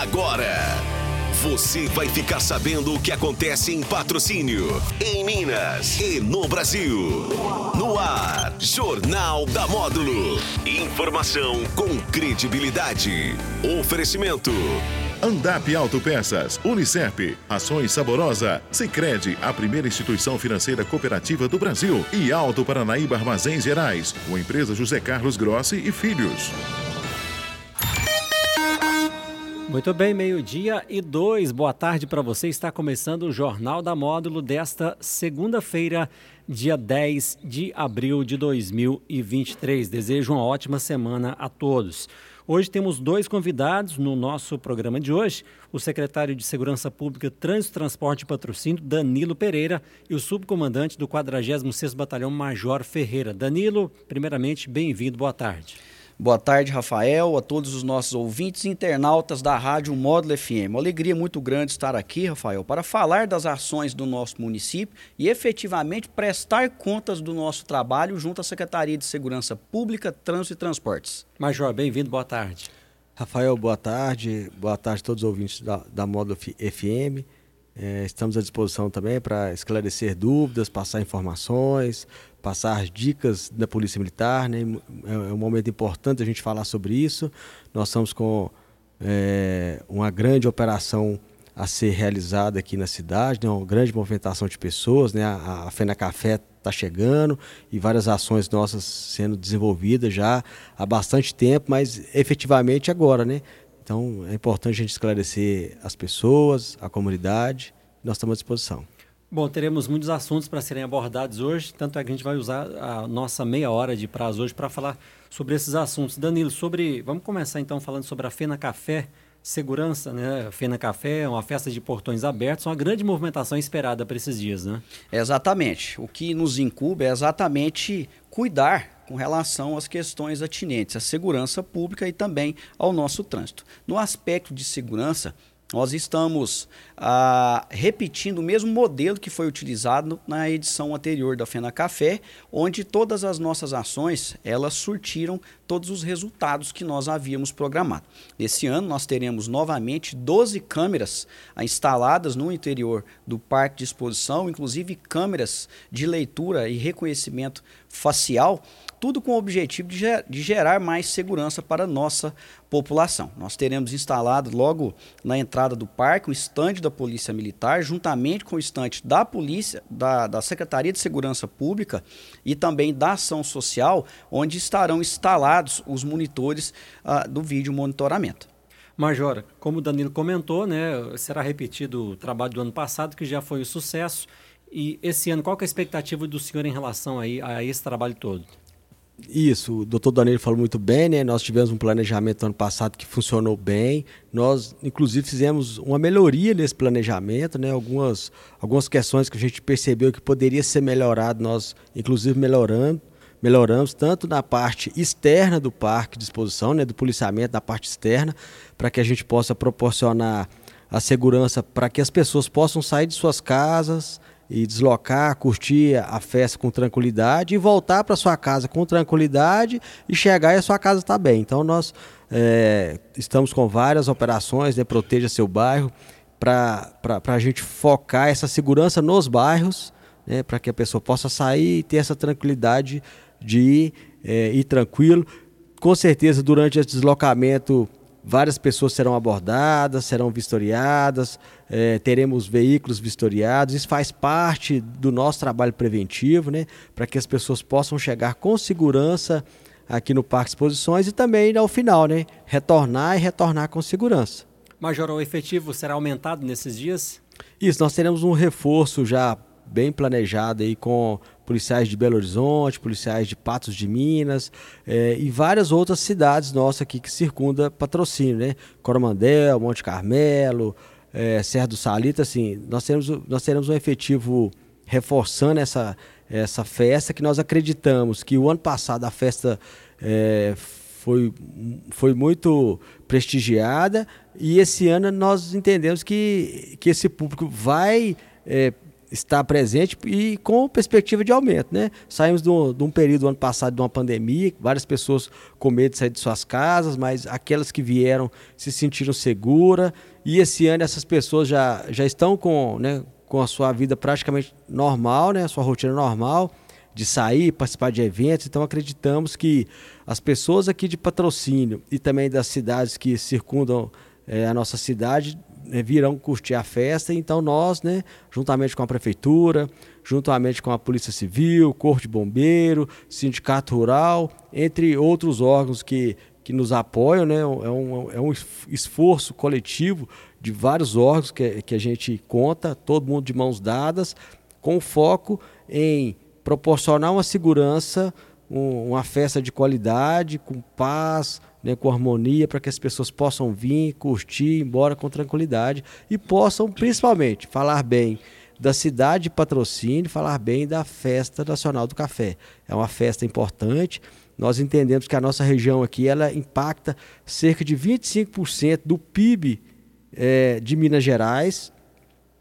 Agora, você vai ficar sabendo o que acontece em patrocínio, em Minas e no Brasil. No ar, Jornal da Módulo. Informação com credibilidade. Oferecimento. Andap Autopeças, Unicep, Ações Saborosa, Sicredi, a primeira instituição financeira cooperativa do Brasil e Alto Paranaíba Armazéns Gerais, uma empresa José Carlos Grossi e Filhos. Muito bem, meio-dia e dois. Boa tarde para você. Está começando o Jornal da Módulo desta segunda-feira, dia 10 de abril de 2023. Desejo uma ótima semana a todos. Hoje temos dois convidados no nosso programa de hoje: o secretário de Segurança Pública, Trânsito, Transporte e Patrocínio, Danilo Pereira, e o subcomandante do 46º Batalhão, Major Ferreira. Danilo, primeiramente, bem-vindo, boa tarde. Boa tarde, Rafael, a todos os nossos ouvintes e internautas da Rádio Módulo FM. Uma alegria muito grande estar aqui, Rafael, para falar das ações do nosso município e efetivamente prestar contas do nosso trabalho junto à Secretaria de Segurança Pública, Trânsito e Transportes. Major, bem-vindo, boa tarde. Rafael, boa tarde. Boa tarde a todos os ouvintes da, da Módulo FM. É, estamos à disposição também para esclarecer dúvidas, passar informações, passar as dicas da Polícia Militar. Né? É, é um momento importante a gente falar sobre isso. Nós estamos com é, uma grande operação a ser realizada aqui na cidade, né? uma grande movimentação de pessoas. Né? A, a Fena Café está chegando e várias ações nossas sendo desenvolvidas já há bastante tempo, mas efetivamente agora, né? Então é importante a gente esclarecer as pessoas, a comunidade. Nós estamos à disposição. Bom, teremos muitos assuntos para serem abordados hoje, tanto é que a gente vai usar a nossa meia hora de prazo hoje para falar sobre esses assuntos. Danilo, sobre. Vamos começar então falando sobre a Fena Café segurança, né? Fena Café, uma festa de portões abertos, uma grande movimentação esperada para esses dias, né? Exatamente. O que nos incube é exatamente cuidar com relação às questões atinentes à segurança pública e também ao nosso trânsito. No aspecto de segurança, nós estamos ah, repetindo o mesmo modelo que foi utilizado na edição anterior da Fena Café, onde todas as nossas ações elas surtiram todos os resultados que nós havíamos programado. Esse ano nós teremos novamente 12 câmeras ah, instaladas no interior do parque de exposição, inclusive câmeras de leitura e reconhecimento facial tudo com o objetivo de, ger de gerar mais segurança para nossa população. Nós teremos instalado logo na entrada do parque um estande da Polícia Militar, juntamente com o estande da Polícia, da, da Secretaria de Segurança Pública e também da Ação Social, onde estarão instalados os monitores uh, do vídeo monitoramento. Major, como o Danilo comentou, né, será repetido o trabalho do ano passado, que já foi um sucesso. E esse ano, qual é a expectativa do senhor em relação aí a esse trabalho todo? Isso, o doutor Danilo falou muito bem, né? Nós tivemos um planejamento ano passado que funcionou bem. Nós, inclusive, fizemos uma melhoria nesse planejamento, né? Algumas, algumas questões que a gente percebeu que poderia ser melhorado, nós, inclusive, melhorando, melhoramos tanto na parte externa do parque de exposição, né? Do policiamento, da parte externa, para que a gente possa proporcionar a segurança para que as pessoas possam sair de suas casas, e deslocar, curtir a festa com tranquilidade e voltar para sua casa com tranquilidade e chegar e a sua casa está bem. Então nós é, estamos com várias operações, né, proteja seu bairro, para a gente focar essa segurança nos bairros, né, para que a pessoa possa sair e ter essa tranquilidade de ir, é, ir tranquilo. Com certeza durante esse deslocamento várias pessoas serão abordadas, serão vistoriadas, é, teremos veículos vistoriados. Isso faz parte do nosso trabalho preventivo, né, para que as pessoas possam chegar com segurança aqui no Parque Exposições e também ao final, né, retornar e retornar com segurança. Major, o efetivo será aumentado nesses dias? Isso, nós teremos um reforço já bem planejado aí com policiais de Belo Horizonte, policiais de Patos de Minas é, e várias outras cidades nossas aqui que circunda patrocínio, né? Coromandel, Monte Carmelo, é, Serra do Salito, assim, nós teremos, nós teremos um efetivo reforçando essa, essa festa que nós acreditamos que o ano passado a festa é, foi, foi muito prestigiada e esse ano nós entendemos que, que esse público vai é, está presente e com perspectiva de aumento. Né? Saímos de um, de um período ano passado de uma pandemia, várias pessoas com medo de sair de suas casas, mas aquelas que vieram se sentiram seguras. E esse ano essas pessoas já, já estão com, né, com a sua vida praticamente normal, né, a sua rotina normal, de sair, participar de eventos. Então acreditamos que as pessoas aqui de patrocínio e também das cidades que circundam é, a nossa cidade virão curtir a festa. Então nós, né, juntamente com a prefeitura, juntamente com a Polícia Civil, Corpo de Bombeiro, Sindicato Rural, entre outros órgãos que, que nos apoiam, né, é, um, é um esforço coletivo de vários órgãos que, que a gente conta, todo mundo de mãos dadas, com foco em proporcionar uma segurança, um, uma festa de qualidade, com paz, né, com harmonia, para que as pessoas possam vir, curtir, ir embora com tranquilidade e possam, principalmente, falar bem da cidade de patrocínio, falar bem da Festa Nacional do Café. É uma festa importante. Nós entendemos que a nossa região aqui ela impacta cerca de 25% do PIB é, de Minas Gerais,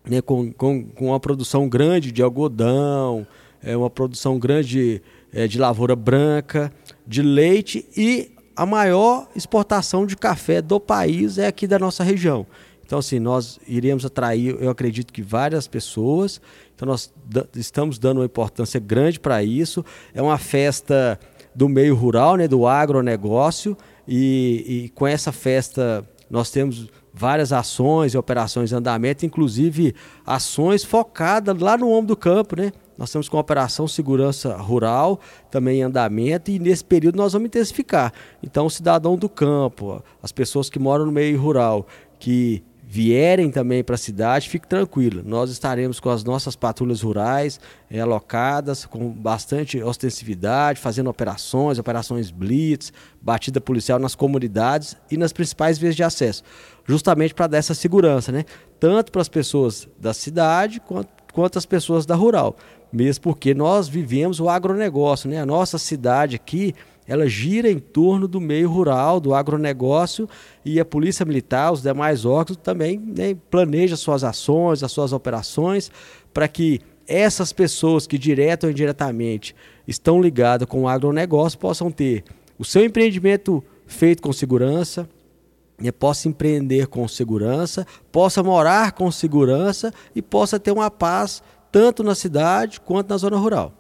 né, com, com, com uma produção grande de algodão, é, uma produção grande é, de lavoura branca, de leite e a maior exportação de café do país é aqui da nossa região. Então, assim, nós iremos atrair, eu acredito que várias pessoas. Então, nós estamos dando uma importância grande para isso. É uma festa do meio rural, né, do agronegócio. E, e com essa festa, nós temos várias ações e operações em andamento, inclusive ações focadas lá no ombro do campo, né? Nós temos com a Operação Segurança Rural também em andamento e nesse período nós vamos intensificar. Então, o cidadão do campo, as pessoas que moram no meio rural, que vierem também para a cidade, fique tranquilo. Nós estaremos com as nossas patrulhas rurais é, alocadas, com bastante ostensividade, fazendo operações, operações blitz, batida policial nas comunidades e nas principais vias de acesso, justamente para dar essa segurança, né? Tanto para as pessoas da cidade quanto, quanto as pessoas da rural mesmo porque nós vivemos o agronegócio, né? A nossa cidade aqui, ela gira em torno do meio rural, do agronegócio e a Polícia Militar, os demais órgãos também né, planejam suas ações, as suas operações para que essas pessoas que direto ou indiretamente estão ligadas com o agronegócio possam ter o seu empreendimento feito com segurança, possa empreender com segurança, possa morar com segurança e possa ter uma paz tanto na cidade quanto na zona rural.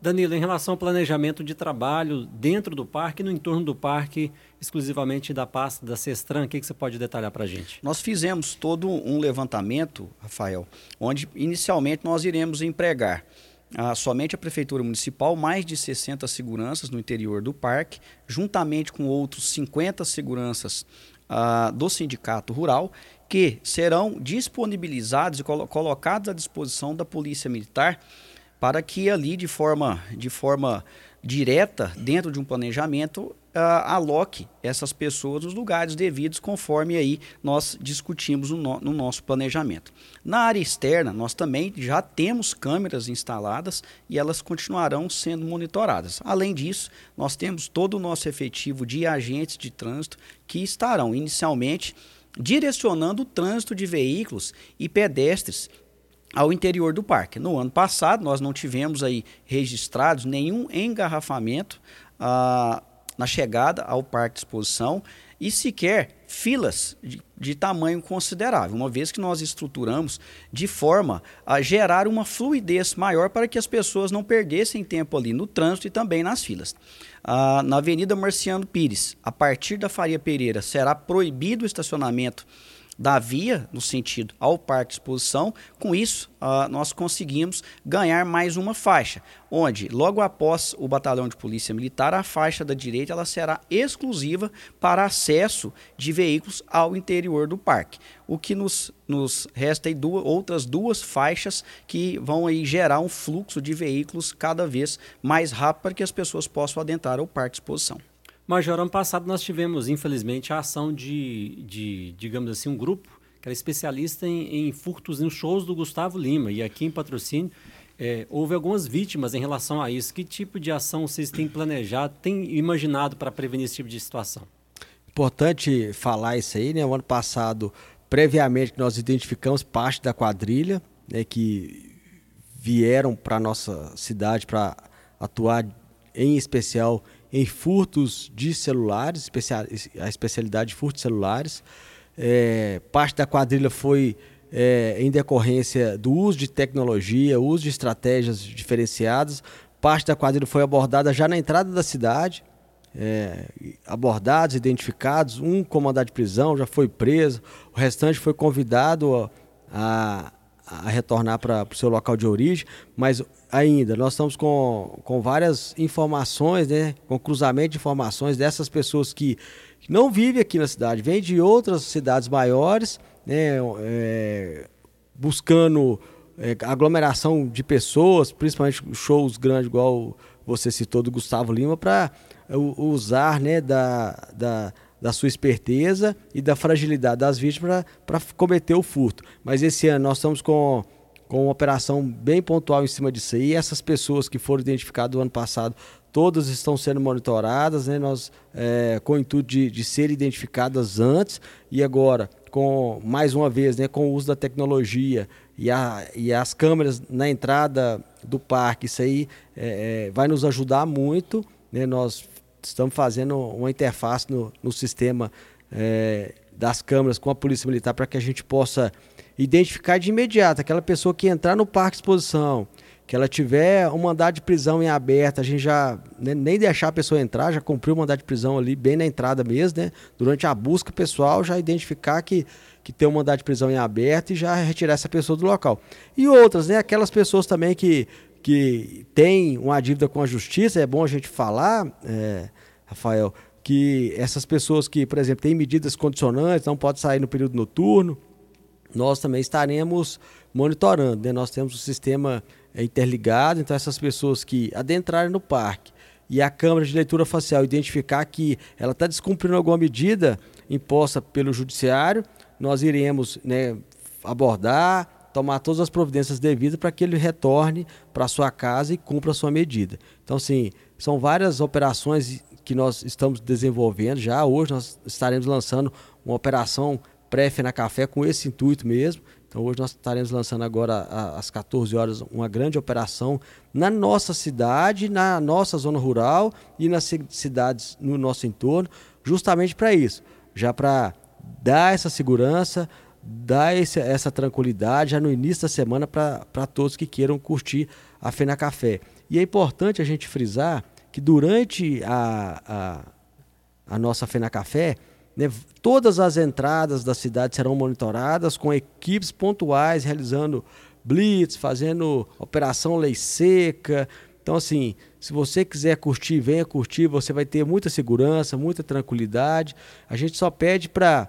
Danilo, em relação ao planejamento de trabalho dentro do parque e no entorno do parque, exclusivamente da pasta da Cestran, o que, que você pode detalhar para a gente? Nós fizemos todo um levantamento, Rafael, onde inicialmente nós iremos empregar ah, somente a Prefeitura Municipal, mais de 60 seguranças no interior do parque, juntamente com outros 50 seguranças ah, do Sindicato Rural que serão disponibilizados e colo colocados à disposição da Polícia Militar para que ali de forma, de forma direta, dentro de um planejamento, uh, aloque essas pessoas nos lugares devidos, conforme aí nós discutimos no, no, no, nosso planejamento. Na área externa, nós também já temos câmeras instaladas e elas continuarão sendo monitoradas. Além disso, nós temos todo o nosso efetivo de agentes de trânsito que estarão inicialmente direcionando o trânsito de veículos e pedestres ao interior do parque. No ano passado, nós não tivemos aí registrados nenhum engarrafamento ah, na chegada ao parque de exposição e sequer filas de, de, tamanho considerável, uma vez que nós estruturamos de forma a gerar uma fluidez maior para que as pessoas não perdessem tempo ali no trânsito e também nas filas. Ah, na Avenida Marciano Pires, a partir da Faria Pereira, será proibido o estacionamento da via no sentido ao parque de exposição. Com isso, uh, nós conseguimos ganhar mais uma faixa, onde logo após o batalhão de polícia militar, a faixa da direita ela será exclusiva para acesso de veículos ao interior do parque. O que nos, nos resta aí duas, outras duas faixas que vão aí gerar um fluxo de veículos cada vez mais rápido para que as pessoas possam adentrar ao parque de exposição. Major, ano passado nós tivemos, infelizmente, a ação de, de digamos assim, um grupo que era especialista em, em furtos nos shows do Gustavo Lima. E aqui em patrocínio é, houve algumas vítimas em relação a isso. Que tipo de ação vocês têm planejado, têm imaginado para prevenir esse tipo de situação? Importante falar isso aí, né? O ano passado, previamente, nós identificamos parte da quadrilha, né, que vieram para nossa cidade para atuar em especial em furtos de celulares, a especialidade de furtos de celulares. É, parte da quadrilha foi é, em decorrência do uso de tecnologia, uso de estratégias diferenciadas. Parte da quadrilha foi abordada já na entrada da cidade, é, abordados, identificados. Um comandante de prisão já foi preso, o restante foi convidado a, a retornar para o seu local de origem, mas ainda. Nós estamos com, com várias informações, né, com cruzamento de informações dessas pessoas que, não vivem aqui na cidade, vêm de outras cidades maiores, né, é, buscando é, aglomeração de pessoas, principalmente shows grandes, igual você citou do Gustavo Lima, para usar né, da, da da sua esperteza e da fragilidade das vítimas para cometer o furto. Mas esse ano nós estamos com, com uma operação bem pontual em cima disso aí. Essas pessoas que foram identificadas no ano passado, todas estão sendo monitoradas, né? nós, é, com o intuito de, de serem identificadas antes e agora, com mais uma vez, né, com o uso da tecnologia e, a, e as câmeras na entrada do parque, isso aí é, vai nos ajudar muito. Né? Nós estamos fazendo uma interface no, no sistema é, das câmeras com a Polícia Militar para que a gente possa identificar de imediato aquela pessoa que entrar no parque de exposição, que ela tiver um mandado de prisão em aberto, a gente já né, nem deixar a pessoa entrar, já cumpriu o mandado de prisão ali bem na entrada mesmo, né? Durante a busca pessoal, já identificar que, que tem um mandado de prisão em aberto e já retirar essa pessoa do local. E outras, né? Aquelas pessoas também que, que têm uma dívida com a justiça, é bom a gente falar, é, Rafael, que essas pessoas que, por exemplo, têm medidas condicionantes, não podem sair no período noturno, nós também estaremos monitorando. Né? Nós temos o sistema é, interligado, então essas pessoas que adentrarem no parque e a câmera de leitura facial identificar que ela está descumprindo alguma medida imposta pelo judiciário, nós iremos né, abordar, tomar todas as providências devidas para que ele retorne para sua casa e cumpra a sua medida. Então, sim, são várias operações que nós estamos desenvolvendo já. Hoje nós estaremos lançando uma operação pré-Fena Café com esse intuito mesmo. Então hoje nós estaremos lançando agora às 14 horas uma grande operação na nossa cidade, na nossa zona rural e nas cidades no nosso entorno, justamente para isso, já para dar essa segurança, dar esse, essa tranquilidade já no início da semana para todos que queiram curtir a Fena Café. E é importante a gente frisar que durante a, a, a nossa Fena Café, né, todas as entradas da cidade serão monitoradas com equipes pontuais realizando blitz, fazendo operação lei seca. Então, assim, se você quiser curtir, venha curtir, você vai ter muita segurança, muita tranquilidade. A gente só pede para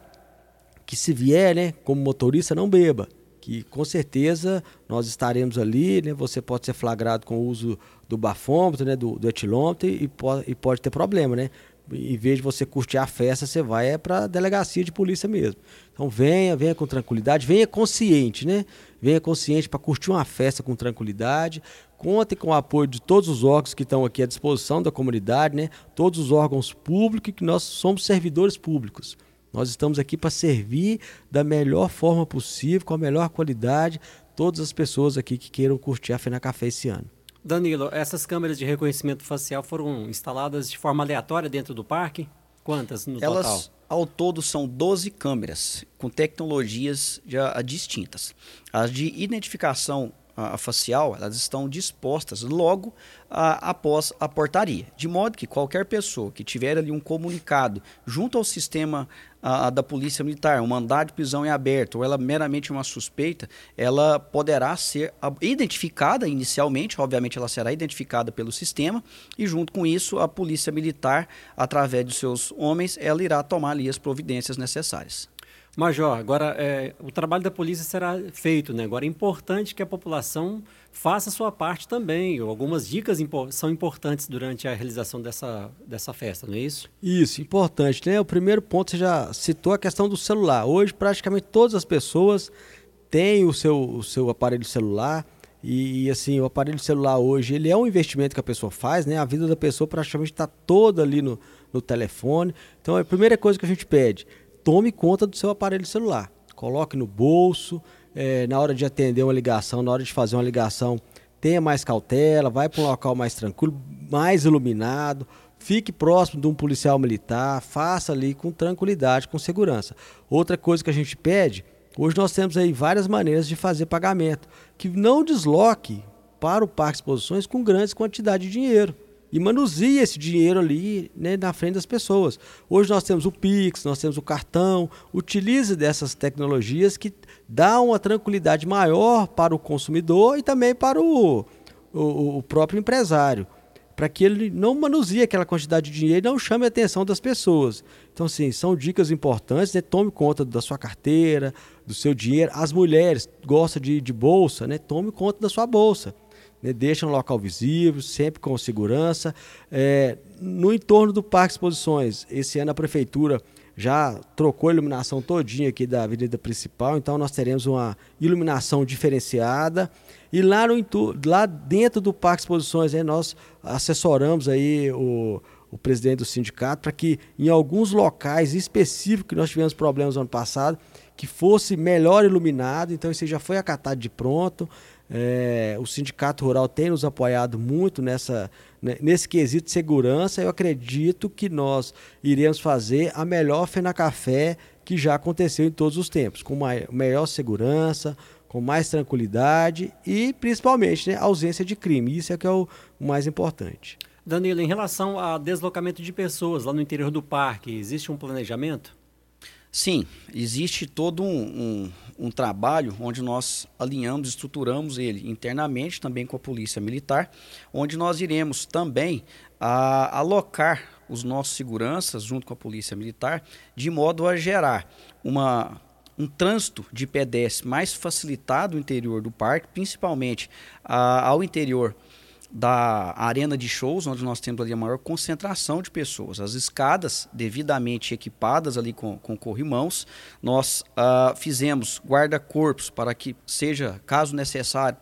que se vier, né, como motorista, não beba que com certeza nós estaremos ali, né? Você pode ser flagrado com o uso do bafômetro, né? Do, do etilômetro e pode, e pode ter problema, né? Em vez de você curtir a festa, você vai é para a delegacia de polícia mesmo. Então venha, venha com tranquilidade, venha consciente, né? Venha consciente para curtir uma festa com tranquilidade. Conte com o apoio de todos os órgãos que estão aqui à disposição da comunidade, né? Todos os órgãos públicos, que nós somos servidores públicos. Nós estamos aqui para servir da melhor forma possível, com a melhor qualidade, todas as pessoas aqui que queiram curtir a Fena Café esse ano. Danilo, essas câmeras de reconhecimento facial foram instaladas de forma aleatória dentro do parque? Quantas no Elas, total? Ao todo são 12 câmeras com tecnologias já distintas. As de identificação a, facial, elas estão dispostas logo a, após a portaria, de modo que qualquer pessoa que tiver ali um comunicado junto ao sistema a, da Polícia Militar, um mandado de prisão em aberto, ou ela meramente uma suspeita, ela poderá ser identificada inicialmente, obviamente ela será identificada pelo sistema, e junto com isso a Polícia Militar, através de seus homens, ela irá tomar ali as providências necessárias. Major, agora é, o trabalho da polícia será feito, né? Agora é importante que a população faça a sua parte também. Algumas dicas impo são importantes durante a realização dessa, dessa festa, não é isso? Isso, importante. Né? O primeiro ponto, você já citou a questão do celular. Hoje, praticamente todas as pessoas têm o seu, o seu aparelho celular. E, assim, o aparelho celular hoje, ele é um investimento que a pessoa faz, né? A vida da pessoa praticamente está toda ali no, no telefone. Então, a primeira coisa que a gente pede tome conta do seu aparelho celular. Coloque no bolso, é, na hora de atender uma ligação, na hora de fazer uma ligação, tenha mais cautela, vai para um local mais tranquilo, mais iluminado, fique próximo de um policial militar, faça ali com tranquilidade, com segurança. Outra coisa que a gente pede, hoje nós temos aí várias maneiras de fazer pagamento, que não desloque para o Parque Exposições com grandes quantidades de dinheiro e manuseie esse dinheiro ali né, na frente das pessoas. Hoje nós temos o Pix, nós temos o cartão. Utilize dessas tecnologias que dão uma tranquilidade maior para o consumidor e também para o, o, o próprio empresário, para que ele não manuseie aquela quantidade de dinheiro e não chame a atenção das pessoas. Então, sim, são dicas importantes. Né? Tome conta da sua carteira, do seu dinheiro. As mulheres gostam de, de bolsa, né? tome conta da sua bolsa né, deixa no local visível, sempre com segurança. É, no entorno do Parque Exposições, esse ano a Prefeitura já trocou a iluminação todinha aqui da avenida principal, então nós teremos uma iluminação diferenciada. E lá, no, lá dentro do Parque Exposições, aí, nós assessoramos aí o, o presidente do sindicato para que em alguns locais específicos que nós tivemos problemas no ano passado, que fosse melhor iluminado, então isso já foi acatado de pronto. É, o Sindicato Rural tem nos apoiado muito nessa, né, nesse quesito de segurança. Eu acredito que nós iremos fazer a melhor Fena Café que já aconteceu em todos os tempos, com maior segurança, com mais tranquilidade e principalmente né, ausência de crime. Isso é que é o mais importante. Danilo, em relação a deslocamento de pessoas lá no interior do parque, existe um planejamento? Sim, existe todo um, um um trabalho onde nós alinhamos, estruturamos ele internamente, também com a Polícia Militar, onde nós iremos também a, alocar os nossos seguranças junto com a Polícia Militar, de modo a gerar uma, um trânsito de pedestres mais facilitado no interior do parque, principalmente a, ao interior da arena de shows, onde nós temos ali a maior concentração de pessoas. As escadas devidamente equipadas ali com, com corrimãos. Nós uh, fizemos guarda-corpos para que seja, caso necessário,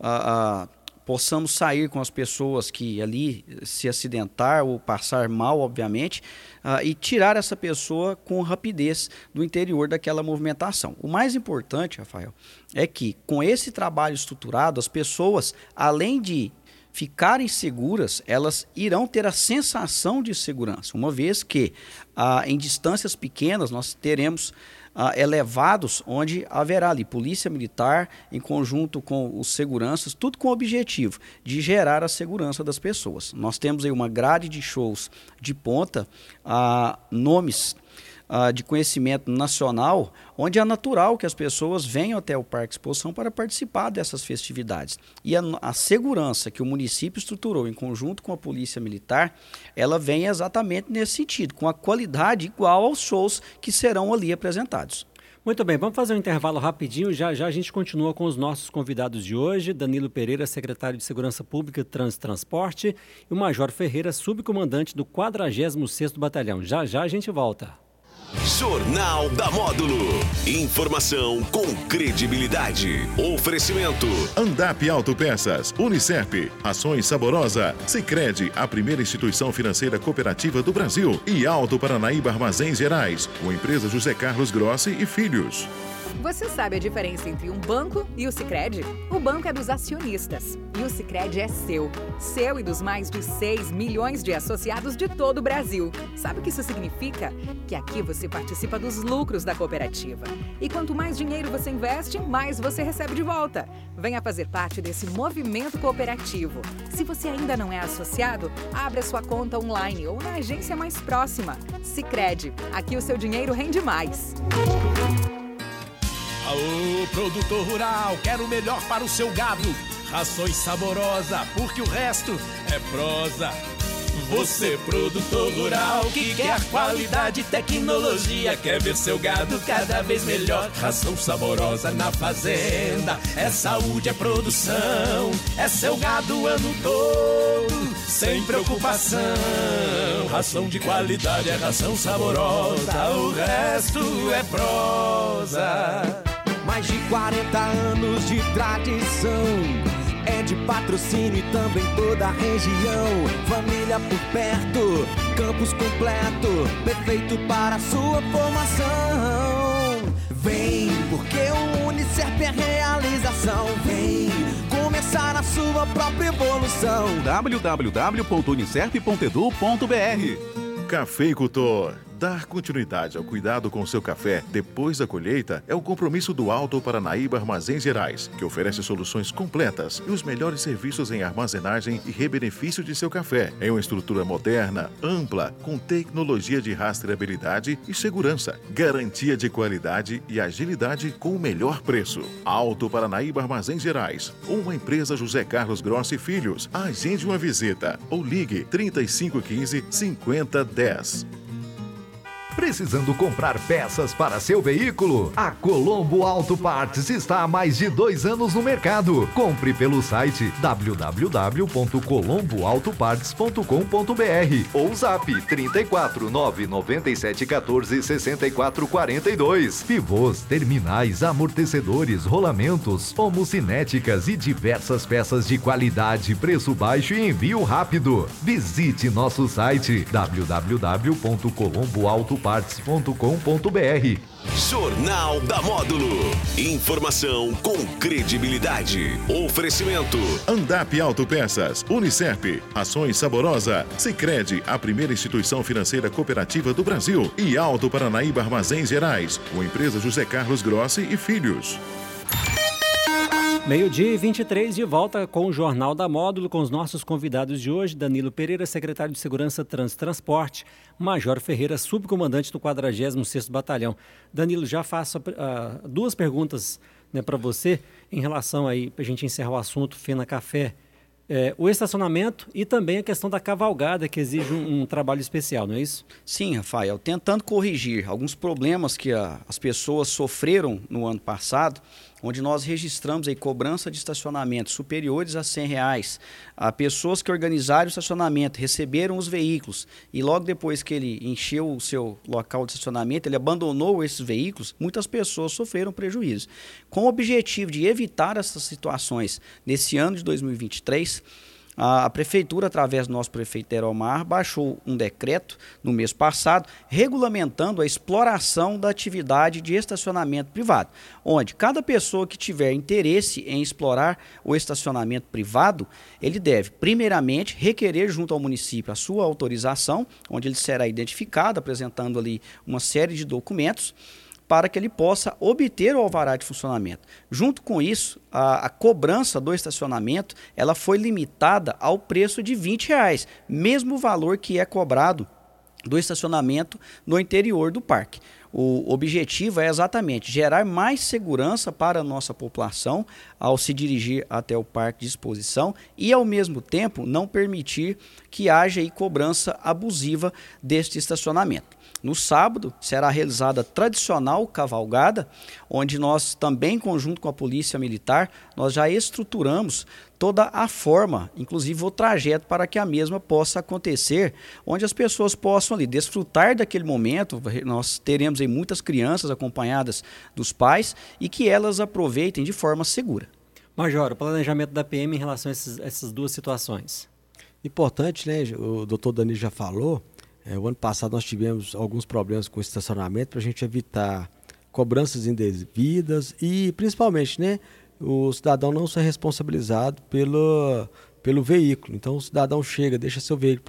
uh, uh, possamos sair com as pessoas que ali se acidentar ou passar mal, obviamente, uh, e tirar essa pessoa com rapidez do interior daquela movimentação. O mais importante, Rafael, é que com esse trabalho estruturado, as pessoas, além de ficarem seguras, elas irão ter a sensação de segurança, uma vez que ah, em distâncias pequenas nós teremos ah, elevados, onde haverá ali polícia militar em conjunto com os seguranças, tudo com o objetivo de gerar a segurança das pessoas. Nós temos aí uma grade de shows de ponta, ah, nomes uh, de conhecimento nacional, onde é natural que as pessoas venham até o Parque Exposição para participar dessas festividades. E a, a segurança que o município estruturou em conjunto com a Polícia Militar, ela vem exatamente nesse sentido, com a qualidade igual aos shows que serão ali apresentados. Muito bem, vamos fazer um intervalo rapidinho. Já já a gente continua com os nossos convidados de hoje: Danilo Pereira, secretário de Segurança Pública e Transporte, e o Major Ferreira, subcomandante do 46º Batalhão. Já já a gente volta. Jornal da Módulo. Informação com credibilidade. Oferecimento. Andap Autopeças, Unicep, Ações Saborosa, Sicredi, a primeira instituição financeira cooperativa do Brasil e Alto Paranaíba Armazéns Gerais, com empresa José Carlos Grossi e Filhos. Você sabe a diferença entre um banco e o Sicredi? O banco é dos acionistas e o Sicredi é seu. Seu e dos mais de 6 milhões de associados de todo o Brasil. Sabe o que isso significa? Que aqui você participa dos lucros da cooperativa. E quanto mais dinheiro você investe, mais você recebe de volta. Venha fazer parte desse movimento cooperativo. Se você ainda não é associado, abra sua conta online ou na agência mais próxima. Sicredi, aqui o seu dinheiro rende mais. Aô, produtor rural, quero o melhor para o seu gado. Rações saborosa, porque o resto é prosa. Você, produtor rural, que quer qualidade e tecnologia, quer ver seu gado cada vez melhor. Ração saborosa na fazenda, é saúde, é produção, é seu gado o ano todo, sem preocupação. Ração de qualidade é ração saborosa, o resto é prosa. Mais de 40 anos de tradição. É de patrocínio e também toda a região. Família por perto, campus completo, perfeito para a sua formação. Vem, porque o Unicef é realização. Vem começar a sua própria evolução. www.unicerp.edu.br Cafeicultor Dar continuidade ao cuidado com seu café depois da colheita é o compromisso do Alto Paranaíba Armazéns Gerais, que oferece soluções completas e os melhores serviços em armazenagem e rebenefício de seu café, em uma estrutura moderna, ampla, com tecnologia de rastreabilidade e segurança, garantia de qualidade e agilidade com o melhor preço. Alto Paranaíba Armazéns Gerais, uma empresa José Carlos Grossi Filhos. Agende uma visita ou ligue 3515 5010. Precisando comprar peças para seu veículo? A Colombo Auto Parts está há mais de dois anos no mercado. Compre pelo site www.colomboautoparts.com.br ou zap 34 997 14 64 42. Pivôs, terminais, amortecedores, rolamentos, homocinéticas e diversas peças de qualidade, preço baixo e envio rápido. Visite nosso site www.colomboautoparts.com.br autopartes.com.br. Jornal da Módulo. Informação com credibilidade. Oferecimento. Andap Autopeças, Unicerp, Ações Saborosa, Sicredi, a primeira instituição financeira cooperativa do Brasil e Alto Paranaíba Armazéns Gerais, uma empresa José Carlos Grossi e Filhos. Meio-dia e 23 de volta com o Jornal da Módulo com os nossos convidados de hoje, Danilo Pereira, secretário de Segurança Trans Transporte, Major Ferreira, subcomandante do 46º Batalhão. Danilo, já faço uh, duas perguntas né, para você em relação aí, para a gente encerrar o assunto Fena Café, é, o estacionamento e também a questão da cavalgada, que exige um, um, trabalho especial, não é isso? Sim, Rafael. Tentando corrigir alguns problemas que a, as pessoas sofreram no ano passado, onde nós registramos aí cobrança de estacionamento superiores a 100 reais a pessoas que organizaram o estacionamento, receberam os veículos e logo depois que ele encheu o seu local de estacionamento, ele abandonou esses veículos, muitas pessoas sofreram prejuízo. Com o objetivo de evitar essas situações nesse ano de 2023, a, Prefeitura, através do nosso prefeito Teromar, baixou um decreto no mês passado regulamentando a exploração da atividade de estacionamento privado, onde cada pessoa que tiver interesse em explorar o estacionamento privado, ele deve, primeiramente, requerer junto ao município a sua autorização, onde ele será identificado, apresentando ali uma série de documentos para que ele possa obter o alvará de funcionamento. Junto com isso, a, a, cobrança do estacionamento ela foi limitada ao preço de 20 reais, mesmo valor que é cobrado do estacionamento no interior do parque. O objetivo é exatamente gerar mais segurança para a nossa população ao se dirigir até o parque de exposição e, ao mesmo tempo, não permitir que haja cobrança abusiva deste estacionamento. No sábado será realizada a tradicional cavalgada, onde nós também, em conjunto com a Polícia Militar, nós já estruturamos toda a forma, inclusive o trajeto para que a mesma possa acontecer, onde as pessoas possam ali desfrutar daquele momento. Nós teremos aí muitas crianças acompanhadas dos pais e que elas aproveitem de forma segura. Major, o planejamento da PM em relação a esses, essas duas situações. Importante, né? O doutor Dani já falou, é, o ano passado nós tivemos alguns problemas com estacionamento para a gente evitar cobranças indevidas e principalmente né, o cidadão não ser responsabilizado pelo, pelo veículo. Então o cidadão chega, deixa seu veículo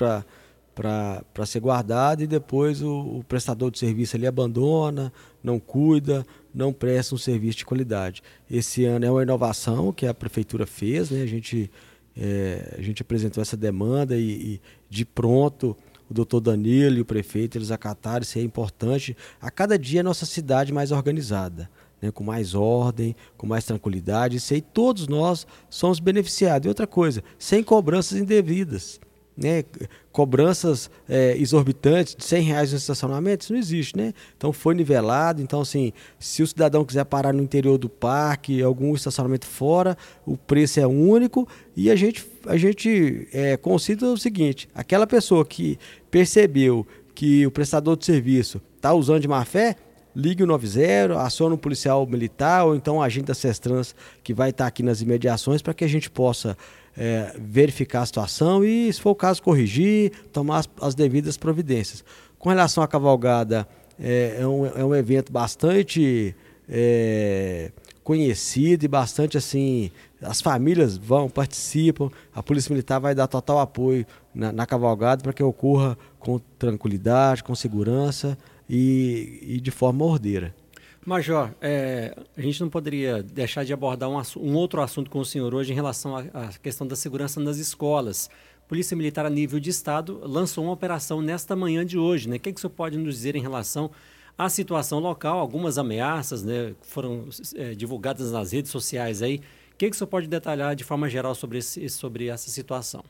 para ser guardado e depois o, o, prestador de serviço ali abandona, não cuida, não presta um serviço de qualidade. Esse ano é uma inovação que a prefeitura fez, né? a, gente, é, a gente apresentou essa demanda e, e de pronto o doutor Danilo e o prefeito, eles acataram, isso é importante. A cada dia a nossa cidade mais organizada, né, com mais ordem, com mais tranquilidade. Isso aí todos nós somos beneficiados. E outra coisa, sem cobranças indevidas né, cobranças é, exorbitantes de 100 reais no estacionamento, isso não existe, né? Então foi nivelado, então assim, se o cidadão quiser parar no interior do parque, algum estacionamento fora, o preço é único e a gente, a gente é, considera o seguinte, aquela pessoa que percebeu que o prestador de serviço está usando de má fé, ligue o 90, acione um policial militar ou então um agente da Sestrans que vai estar aqui nas imediações para que a gente possa é, verificar a situação e, se for o caso, corrigir, tomar as, as devidas providências. Com relação à cavalgada, é, é, um, é um evento bastante é, conhecido e bastante assim. As famílias vão, participam, a Polícia Militar vai dar total apoio na, na cavalgada para que ocorra com tranquilidade, com segurança e, e de forma ordeira. Major, é, a gente não poderia deixar de abordar um, um outro assunto com o senhor hoje em relação à questão da segurança nas escolas. Polícia Militar a nível de Estado lançou uma operação nesta manhã de hoje. Né? O que, é que o senhor pode nos dizer em relação à situação local? Algumas ameaças né, foram é, divulgadas nas redes sociais aí. O que, é que o senhor pode detalhar de forma geral sobre, esse, sobre essa situação?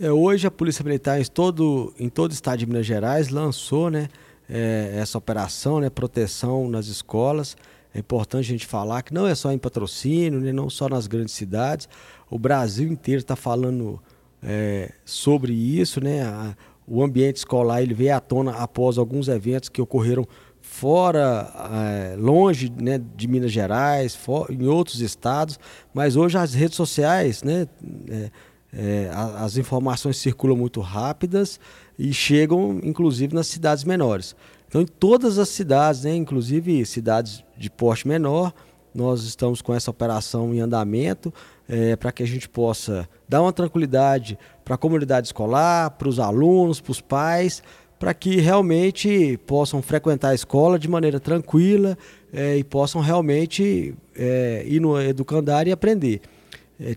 É, hoje a Polícia Militar em todo, em todo o estado de Minas Gerais lançou né, é, essa operação, né, proteção nas escolas. É importante a gente falar que não é só em patrocínio, né, não só nas grandes cidades. O Brasil inteiro está falando é, sobre isso. Né, a, o ambiente escolar ele veio à tona após alguns eventos que ocorreram fora, é, longe né, de Minas Gerais, for, em outros estados, mas hoje as redes sociais, né, é, é, as informações circulam muito rápidas e chegam, inclusive, nas cidades menores. Então, em todas as cidades, né, inclusive cidades de porte menor, nós estamos com essa operação em andamento é, para que a gente possa dar uma tranquilidade para a comunidade escolar, para os alunos, para os pais, para que realmente possam frequentar a escola de maneira tranquila é, e possam realmente é, ir no educandário e aprender.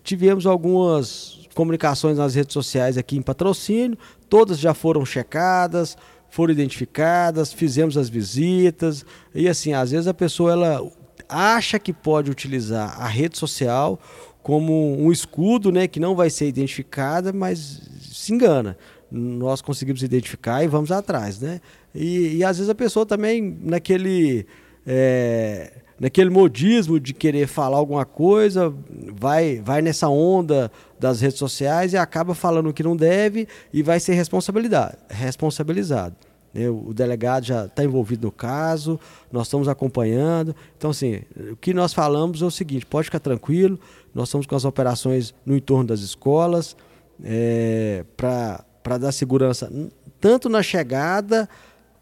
Tivemos algumas comunicações nas redes sociais aqui em patrocínio, todas já foram checadas, foram identificadas, fizemos as visitas e assim, às vezes a pessoa ela acha que pode utilizar a rede social como um escudo, né, que não vai ser identificada, mas se engana. Nós conseguimos identificar e vamos atrás, né? E, e às vezes a pessoa também naquele é, naquele modismo de querer falar alguma coisa, vai, vai nessa onda das redes sociais e acaba falando o que não deve e vai ser responsabilidade, responsabilizado. Né? O delegado já está envolvido no caso, nós estamos acompanhando. Então, assim, o que nós falamos é o seguinte: pode ficar tranquilo, nós estamos com as operações no entorno das escolas é, para dar segurança tanto na chegada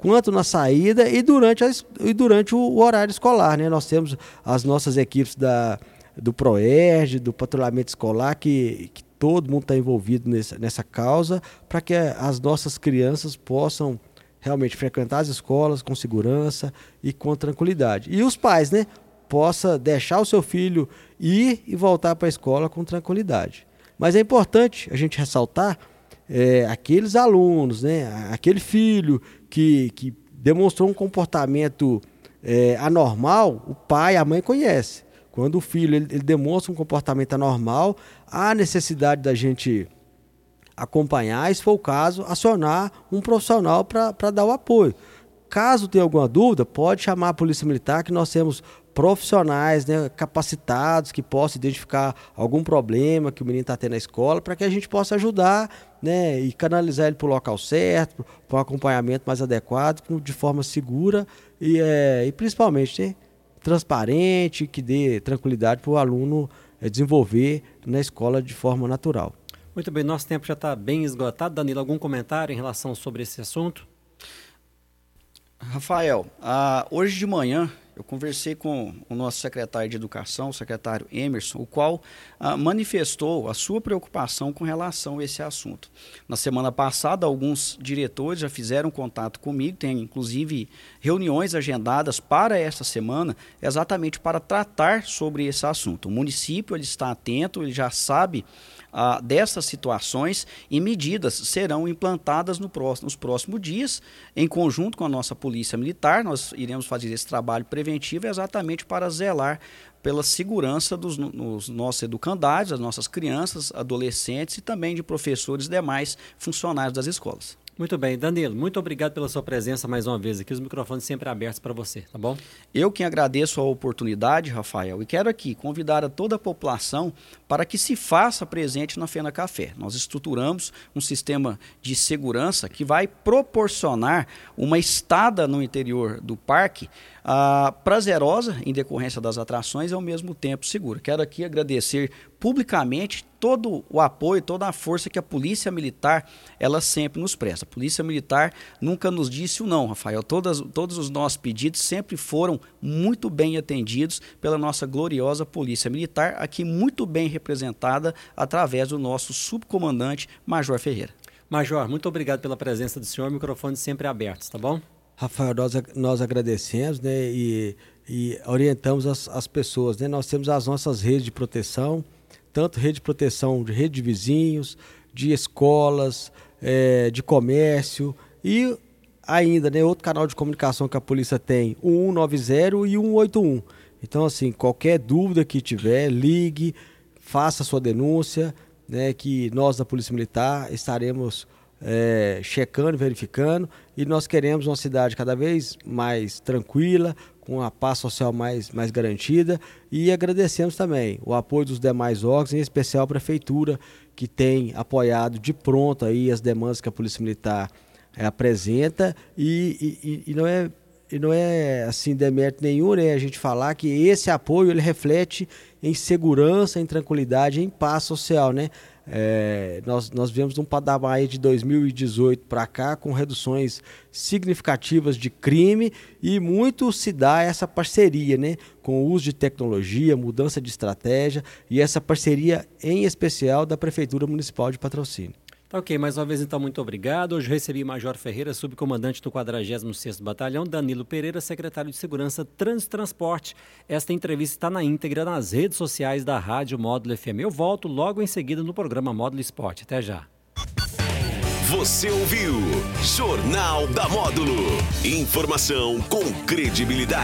quanto na saída e durante, e durante o, horário escolar. Né? Nós temos as nossas equipes da, do PROERD, do patrulhamento escolar, que, que todo mundo está envolvido nessa, nessa causa, para que as nossas crianças possam realmente frequentar as escolas com segurança e com tranquilidade. E os pais, né? Possa deixar o seu filho ir e voltar para a escola com tranquilidade. Mas é importante a gente ressaltar é, aqueles alunos, né? Aquele filho que, que demonstrou um comportamento é, anormal, o pai, a mãe conhece. Quando o filho ele, ele demonstra um comportamento anormal, há necessidade da gente acompanhar, e, se for o caso, acionar um profissional para dar o apoio. Caso tenha alguma dúvida, pode chamar a Polícia Militar, que nós temos profissionais né, capacitados que possam identificar algum problema que o menino está tendo na escola, para que a gente possa ajudar né, e canalizar ele para o local certo, para um acompanhamento mais adequado, de forma segura e, é, e principalmente né, transparente, que dê tranquilidade para o aluno é, desenvolver na escola de forma natural. Muito bem, nosso tempo já está bem esgotado. Danilo, algum comentário em relação sobre esse assunto? Rafael, uh, hoje de manhã eu conversei com o nosso secretário de Educação, o secretário Emerson, o qual ah, manifestou a sua preocupação com relação a esse assunto. Na semana passada, alguns diretores já fizeram contato comigo, tem inclusive reuniões agendadas para esta semana, exatamente para tratar sobre esse assunto. O município ele está atento, ele já sabe ah, dessas situações e medidas serão implantadas no próximo, nos próximos dias, em conjunto com a nossa Polícia Militar. Nós iremos fazer esse trabalho preventivo exatamente para zelar pela segurança dos, nossos educandários, das nossas crianças, adolescentes e também de professores e demais funcionários das escolas. Muito bem, Danilo, muito obrigado pela sua presença mais uma vez aqui, os microfones sempre abertos para você, tá bom? Eu que agradeço a oportunidade, Rafael, e quero aqui convidar a toda a população para que se faça presente na Fena Café. Nós estruturamos um sistema de segurança que vai proporcionar uma estada no interior do parque ah, prazerosa em decorrência das atrações e ao mesmo tempo segura. Quero aqui agradecer publicamente todo o apoio, toda a força que a Polícia Militar ela sempre nos presta. A Polícia Militar nunca nos disse o não, Rafael. Todas, todos os nossos pedidos sempre foram muito bem atendidos pela nossa gloriosa Polícia Militar, aqui muito bem representada através do nosso subcomandante Major Ferreira. Major, muito obrigado pela presença do senhor. Microfone sempre abertos, tá bom? Rafael, nós, nós agradecemos né, e, e orientamos as, as pessoas. Né? Nós temos as nossas redes de proteção tanto rede de proteção de rede de vizinhos, de escolas, é, de comércio e ainda, né, outro canal de comunicação que a polícia tem, o 190 e o 181. Então, assim, qualquer dúvida que tiver, ligue, faça sua denúncia, né, que nós da Polícia Militar estaremos é, checando, verificando, e nós queremos uma cidade cada vez mais tranquila, com a paz social mais, mais garantida e agradecemos também o apoio dos demais órgãos, em especial a Prefeitura, que tem apoiado de pronto aí as demandas que a Polícia Militar é, apresenta e, e, e, não é e não é assim demérito nenhum né, a gente falar que esse apoio ele reflete em segurança, em tranquilidade, em paz social, né? É, nós, nós vemos um patamar de 2018 para cá com reduções significativas de crime e muito se dá essa parceria, né? Com o uso de tecnologia, mudança de estratégia e essa parceria em especial da Prefeitura Municipal de Patrocínio. Tá ok, mais uma vez então, muito obrigado. Hoje recebi Major Ferreira, subcomandante do 46º Batalhão, Danilo Pereira, secretário de Segurança Trânsito e Transporte. Esta entrevista está na íntegra nas redes sociais da Rádio Módulo FM. Eu volto logo em seguida no programa Módulo Esporte. Até já. Você ouviu Jornal da Módulo. Informação com credibilidade.